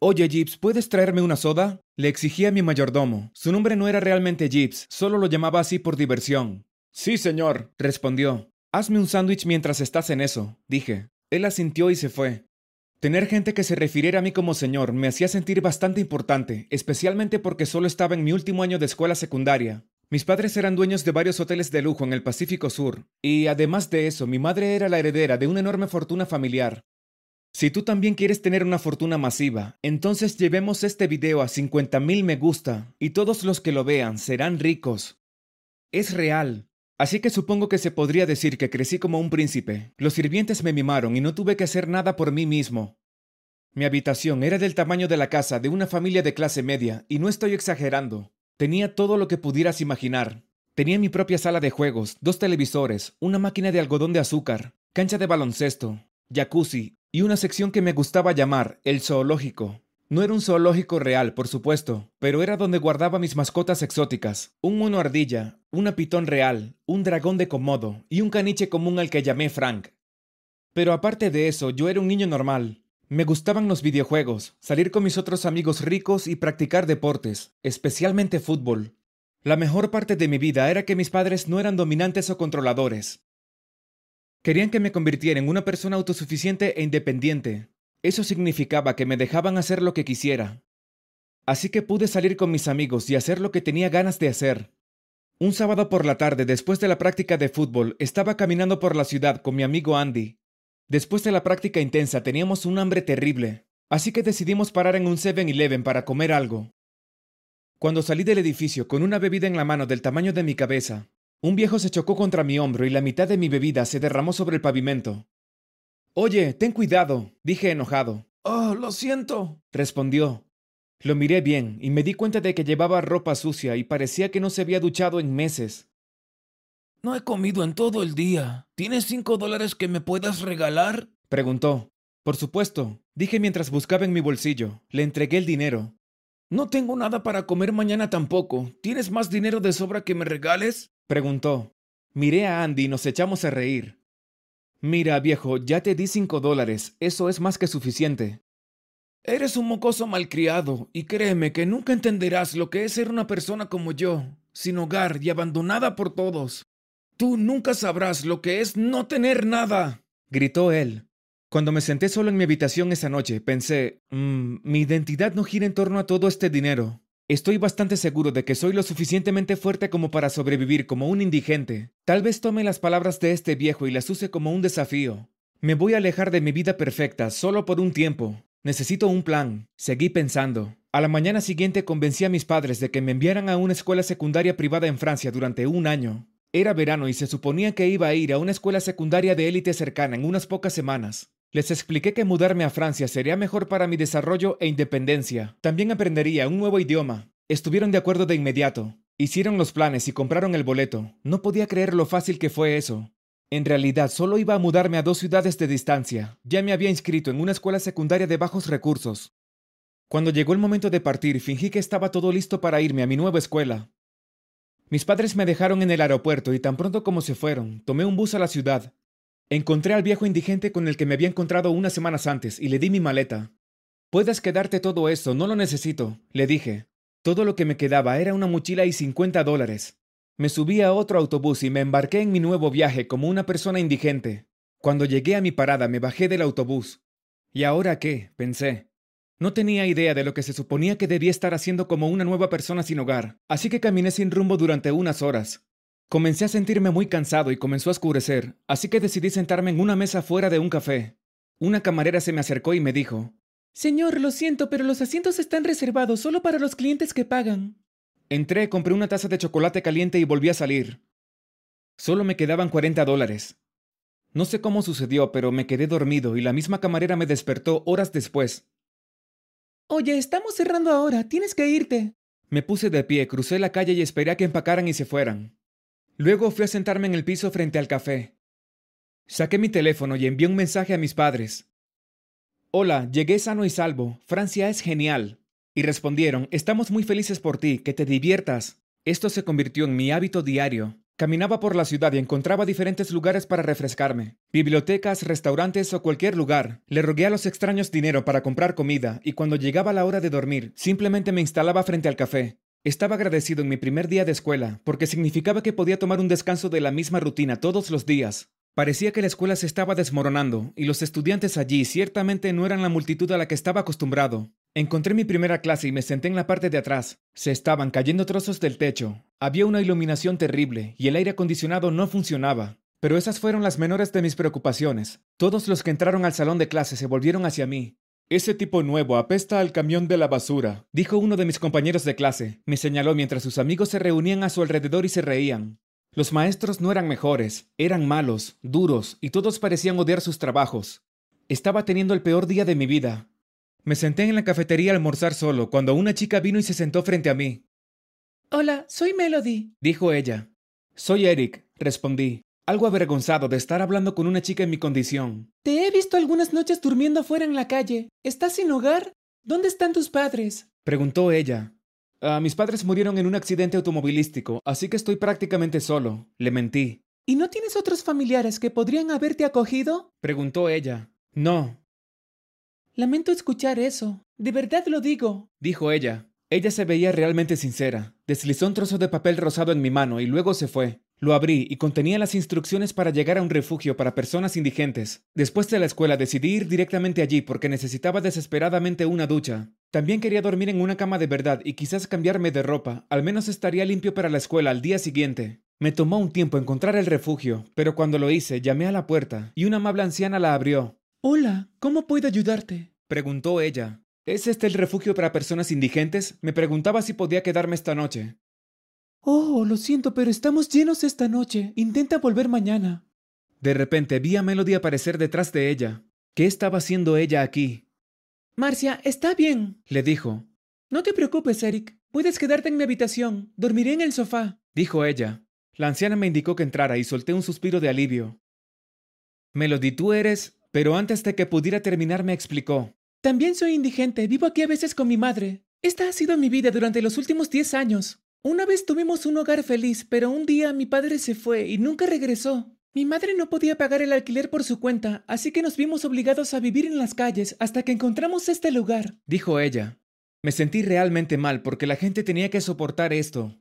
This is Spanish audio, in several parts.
Oye, Gibbs, ¿puedes traerme una soda? Le exigía a mi mayordomo. Su nombre no era realmente Gibbs, solo lo llamaba así por diversión. Sí, señor, respondió. Hazme un sándwich mientras estás en eso, dije. Él asintió y se fue. Tener gente que se refiriera a mí como señor me hacía sentir bastante importante, especialmente porque solo estaba en mi último año de escuela secundaria. Mis padres eran dueños de varios hoteles de lujo en el Pacífico Sur, y además de eso, mi madre era la heredera de una enorme fortuna familiar. Si tú también quieres tener una fortuna masiva, entonces llevemos este video a 50.000 me gusta, y todos los que lo vean serán ricos. Es real. Así que supongo que se podría decir que crecí como un príncipe. Los sirvientes me mimaron y no tuve que hacer nada por mí mismo. Mi habitación era del tamaño de la casa de una familia de clase media, y no estoy exagerando. Tenía todo lo que pudieras imaginar. Tenía mi propia sala de juegos, dos televisores, una máquina de algodón de azúcar, cancha de baloncesto, jacuzzi y una sección que me gustaba llamar el zoológico. No era un zoológico real, por supuesto, pero era donde guardaba mis mascotas exóticas, un mono ardilla, una pitón real, un dragón de comodo y un caniche común al que llamé Frank. Pero aparte de eso, yo era un niño normal, me gustaban los videojuegos, salir con mis otros amigos ricos y practicar deportes, especialmente fútbol. La mejor parte de mi vida era que mis padres no eran dominantes o controladores. Querían que me convirtiera en una persona autosuficiente e independiente. Eso significaba que me dejaban hacer lo que quisiera. Así que pude salir con mis amigos y hacer lo que tenía ganas de hacer. Un sábado por la tarde, después de la práctica de fútbol, estaba caminando por la ciudad con mi amigo Andy. Después de la práctica intensa teníamos un hambre terrible, así que decidimos parar en un 7-Eleven para comer algo. Cuando salí del edificio con una bebida en la mano del tamaño de mi cabeza, un viejo se chocó contra mi hombro y la mitad de mi bebida se derramó sobre el pavimento. Oye, ten cuidado, dije enojado. Oh, lo siento, respondió. Lo miré bien y me di cuenta de que llevaba ropa sucia y parecía que no se había duchado en meses. No he comido en todo el día. ¿Tienes cinco dólares que me puedas regalar? Preguntó. Por supuesto, dije mientras buscaba en mi bolsillo. Le entregué el dinero. No tengo nada para comer mañana tampoco. ¿Tienes más dinero de sobra que me regales? Preguntó. Miré a Andy y nos echamos a reír. Mira, viejo, ya te di cinco dólares. Eso es más que suficiente. Eres un mocoso malcriado, y créeme que nunca entenderás lo que es ser una persona como yo, sin hogar y abandonada por todos. Tú nunca sabrás lo que es no tener nada. gritó él. Cuando me senté solo en mi habitación esa noche, pensé, mmm, mi identidad no gira en torno a todo este dinero. Estoy bastante seguro de que soy lo suficientemente fuerte como para sobrevivir como un indigente. Tal vez tome las palabras de este viejo y las use como un desafío. Me voy a alejar de mi vida perfecta solo por un tiempo. Necesito un plan. Seguí pensando. A la mañana siguiente convencí a mis padres de que me enviaran a una escuela secundaria privada en Francia durante un año. Era verano y se suponía que iba a ir a una escuela secundaria de élite cercana en unas pocas semanas. Les expliqué que mudarme a Francia sería mejor para mi desarrollo e independencia. También aprendería un nuevo idioma. Estuvieron de acuerdo de inmediato. Hicieron los planes y compraron el boleto. No podía creer lo fácil que fue eso. En realidad solo iba a mudarme a dos ciudades de distancia. Ya me había inscrito en una escuela secundaria de bajos recursos. Cuando llegó el momento de partir, fingí que estaba todo listo para irme a mi nueva escuela. Mis padres me dejaron en el aeropuerto y tan pronto como se fueron, tomé un bus a la ciudad. Encontré al viejo indigente con el que me había encontrado unas semanas antes y le di mi maleta. Puedes quedarte todo eso, no lo necesito, le dije. Todo lo que me quedaba era una mochila y 50 dólares. Me subí a otro autobús y me embarqué en mi nuevo viaje como una persona indigente. Cuando llegué a mi parada me bajé del autobús. ¿Y ahora qué? pensé. No tenía idea de lo que se suponía que debía estar haciendo como una nueva persona sin hogar, así que caminé sin rumbo durante unas horas. Comencé a sentirme muy cansado y comenzó a oscurecer, así que decidí sentarme en una mesa fuera de un café. Una camarera se me acercó y me dijo, Señor, lo siento, pero los asientos están reservados solo para los clientes que pagan. Entré, compré una taza de chocolate caliente y volví a salir. Solo me quedaban 40 dólares. No sé cómo sucedió, pero me quedé dormido y la misma camarera me despertó horas después. Oye, estamos cerrando ahora, tienes que irte. Me puse de pie, crucé la calle y esperé a que empacaran y se fueran. Luego fui a sentarme en el piso frente al café. Saqué mi teléfono y envié un mensaje a mis padres. Hola, llegué sano y salvo. Francia es genial. Y respondieron, estamos muy felices por ti, que te diviertas. Esto se convirtió en mi hábito diario. Caminaba por la ciudad y encontraba diferentes lugares para refrescarme. Bibliotecas, restaurantes o cualquier lugar. Le rogué a los extraños dinero para comprar comida y cuando llegaba la hora de dormir, simplemente me instalaba frente al café. Estaba agradecido en mi primer día de escuela, porque significaba que podía tomar un descanso de la misma rutina todos los días. Parecía que la escuela se estaba desmoronando, y los estudiantes allí ciertamente no eran la multitud a la que estaba acostumbrado. Encontré mi primera clase y me senté en la parte de atrás. Se estaban cayendo trozos del techo. Había una iluminación terrible y el aire acondicionado no funcionaba. Pero esas fueron las menores de mis preocupaciones. Todos los que entraron al salón de clase se volvieron hacia mí. Ese tipo nuevo apesta al camión de la basura, dijo uno de mis compañeros de clase. Me señaló mientras sus amigos se reunían a su alrededor y se reían. Los maestros no eran mejores, eran malos, duros, y todos parecían odiar sus trabajos. Estaba teniendo el peor día de mi vida. Me senté en la cafetería a almorzar solo cuando una chica vino y se sentó frente a mí. Hola, soy Melody, dijo ella. Soy Eric, respondí, algo avergonzado de estar hablando con una chica en mi condición. Te he visto algunas noches durmiendo afuera en la calle. ¿Estás sin hogar? ¿Dónde están tus padres? preguntó ella. Ah, mis padres murieron en un accidente automovilístico, así que estoy prácticamente solo. Le mentí. ¿Y no tienes otros familiares que podrían haberte acogido? preguntó ella. No. Lamento escuchar eso. De verdad lo digo. Dijo ella. Ella se veía realmente sincera. Deslizó un trozo de papel rosado en mi mano y luego se fue. Lo abrí y contenía las instrucciones para llegar a un refugio para personas indigentes. Después de la escuela decidí ir directamente allí porque necesitaba desesperadamente una ducha. También quería dormir en una cama de verdad y quizás cambiarme de ropa, al menos estaría limpio para la escuela al día siguiente. Me tomó un tiempo encontrar el refugio, pero cuando lo hice llamé a la puerta y una amable anciana la abrió. Hola, ¿cómo puedo ayudarte? preguntó ella. ¿Es este el refugio para personas indigentes? Me preguntaba si podía quedarme esta noche. Oh, lo siento, pero estamos llenos esta noche. Intenta volver mañana. De repente vi a Melody aparecer detrás de ella. ¿Qué estaba haciendo ella aquí? Marcia, está bien, le dijo. No te preocupes, Eric. Puedes quedarte en mi habitación. Dormiré en el sofá, dijo ella. La anciana me indicó que entrara y solté un suspiro de alivio. Melody, tú eres... Pero antes de que pudiera terminar me explicó. También soy indigente. Vivo aquí a veces con mi madre. Esta ha sido mi vida durante los últimos diez años. Una vez tuvimos un hogar feliz, pero un día mi padre se fue y nunca regresó. Mi madre no podía pagar el alquiler por su cuenta, así que nos vimos obligados a vivir en las calles hasta que encontramos este lugar, dijo ella. Me sentí realmente mal porque la gente tenía que soportar esto.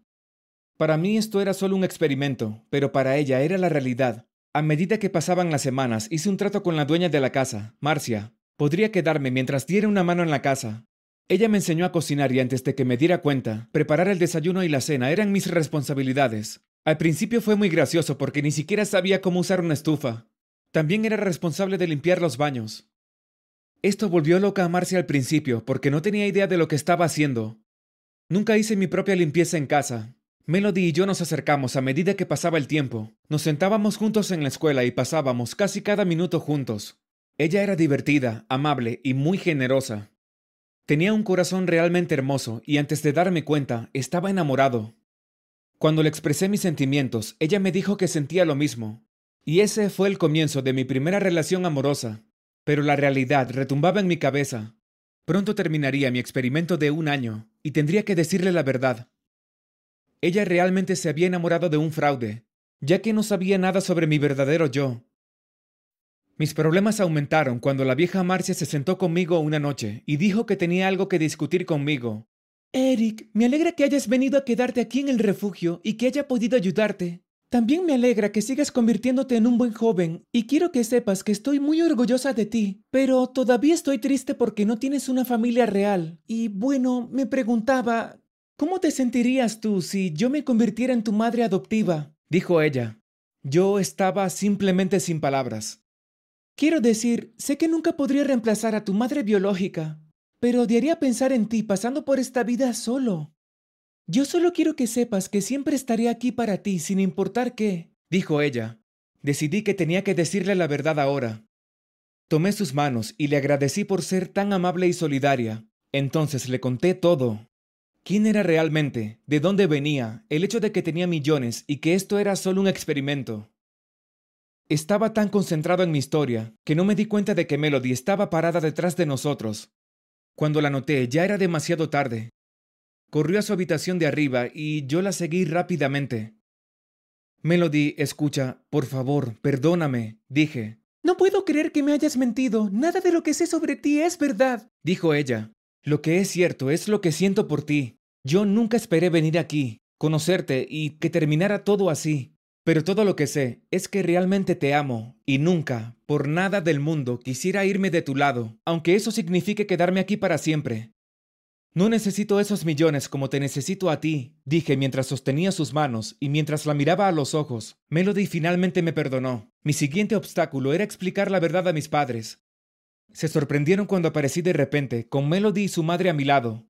Para mí esto era solo un experimento, pero para ella era la realidad. A medida que pasaban las semanas, hice un trato con la dueña de la casa, Marcia. Podría quedarme mientras diera una mano en la casa. Ella me enseñó a cocinar y antes de que me diera cuenta, preparar el desayuno y la cena eran mis responsabilidades. Al principio fue muy gracioso porque ni siquiera sabía cómo usar una estufa. También era responsable de limpiar los baños. Esto volvió loca a Marcia al principio porque no tenía idea de lo que estaba haciendo. Nunca hice mi propia limpieza en casa. Melody y yo nos acercamos a medida que pasaba el tiempo. Nos sentábamos juntos en la escuela y pasábamos casi cada minuto juntos. Ella era divertida, amable y muy generosa. Tenía un corazón realmente hermoso y antes de darme cuenta estaba enamorado. Cuando le expresé mis sentimientos, ella me dijo que sentía lo mismo. Y ese fue el comienzo de mi primera relación amorosa. Pero la realidad retumbaba en mi cabeza. Pronto terminaría mi experimento de un año, y tendría que decirle la verdad. Ella realmente se había enamorado de un fraude, ya que no sabía nada sobre mi verdadero yo. Mis problemas aumentaron cuando la vieja Marcia se sentó conmigo una noche y dijo que tenía algo que discutir conmigo, Eric, me alegra que hayas venido a quedarte aquí en el refugio y que haya podido ayudarte. También me alegra que sigas convirtiéndote en un buen joven y quiero que sepas que estoy muy orgullosa de ti, pero todavía estoy triste porque no tienes una familia real. Y bueno, me preguntaba, ¿cómo te sentirías tú si yo me convirtiera en tu madre adoptiva? Dijo ella. Yo estaba simplemente sin palabras. Quiero decir, sé que nunca podría reemplazar a tu madre biológica, pero odiaría pensar en ti pasando por esta vida solo. Yo solo quiero que sepas que siempre estaré aquí para ti sin importar qué, dijo ella. Decidí que tenía que decirle la verdad ahora. Tomé sus manos y le agradecí por ser tan amable y solidaria. Entonces le conté todo. ¿Quién era realmente? ¿De dónde venía? El hecho de que tenía millones y que esto era solo un experimento. Estaba tan concentrado en mi historia que no me di cuenta de que Melody estaba parada detrás de nosotros, cuando la noté, ya era demasiado tarde. Corrió a su habitación de arriba y yo la seguí rápidamente. Melody, escucha, por favor, perdóname, dije. No puedo creer que me hayas mentido. Nada de lo que sé sobre ti es verdad, dijo ella. Lo que es cierto es lo que siento por ti. Yo nunca esperé venir aquí, conocerte y que terminara todo así. Pero todo lo que sé es que realmente te amo y nunca, por nada del mundo, quisiera irme de tu lado, aunque eso signifique quedarme aquí para siempre. No necesito esos millones como te necesito a ti, dije mientras sostenía sus manos y mientras la miraba a los ojos. Melody finalmente me perdonó. Mi siguiente obstáculo era explicar la verdad a mis padres. Se sorprendieron cuando aparecí de repente, con Melody y su madre a mi lado.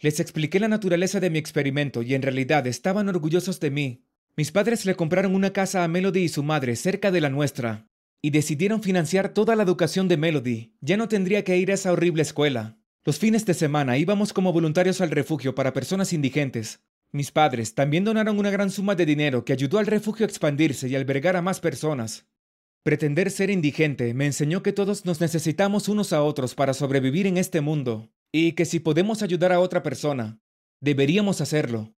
Les expliqué la naturaleza de mi experimento y en realidad estaban orgullosos de mí, mis padres le compraron una casa a Melody y su madre cerca de la nuestra, y decidieron financiar toda la educación de Melody. Ya no tendría que ir a esa horrible escuela. Los fines de semana íbamos como voluntarios al refugio para personas indigentes. Mis padres también donaron una gran suma de dinero que ayudó al refugio a expandirse y albergar a más personas. Pretender ser indigente me enseñó que todos nos necesitamos unos a otros para sobrevivir en este mundo, y que si podemos ayudar a otra persona, deberíamos hacerlo.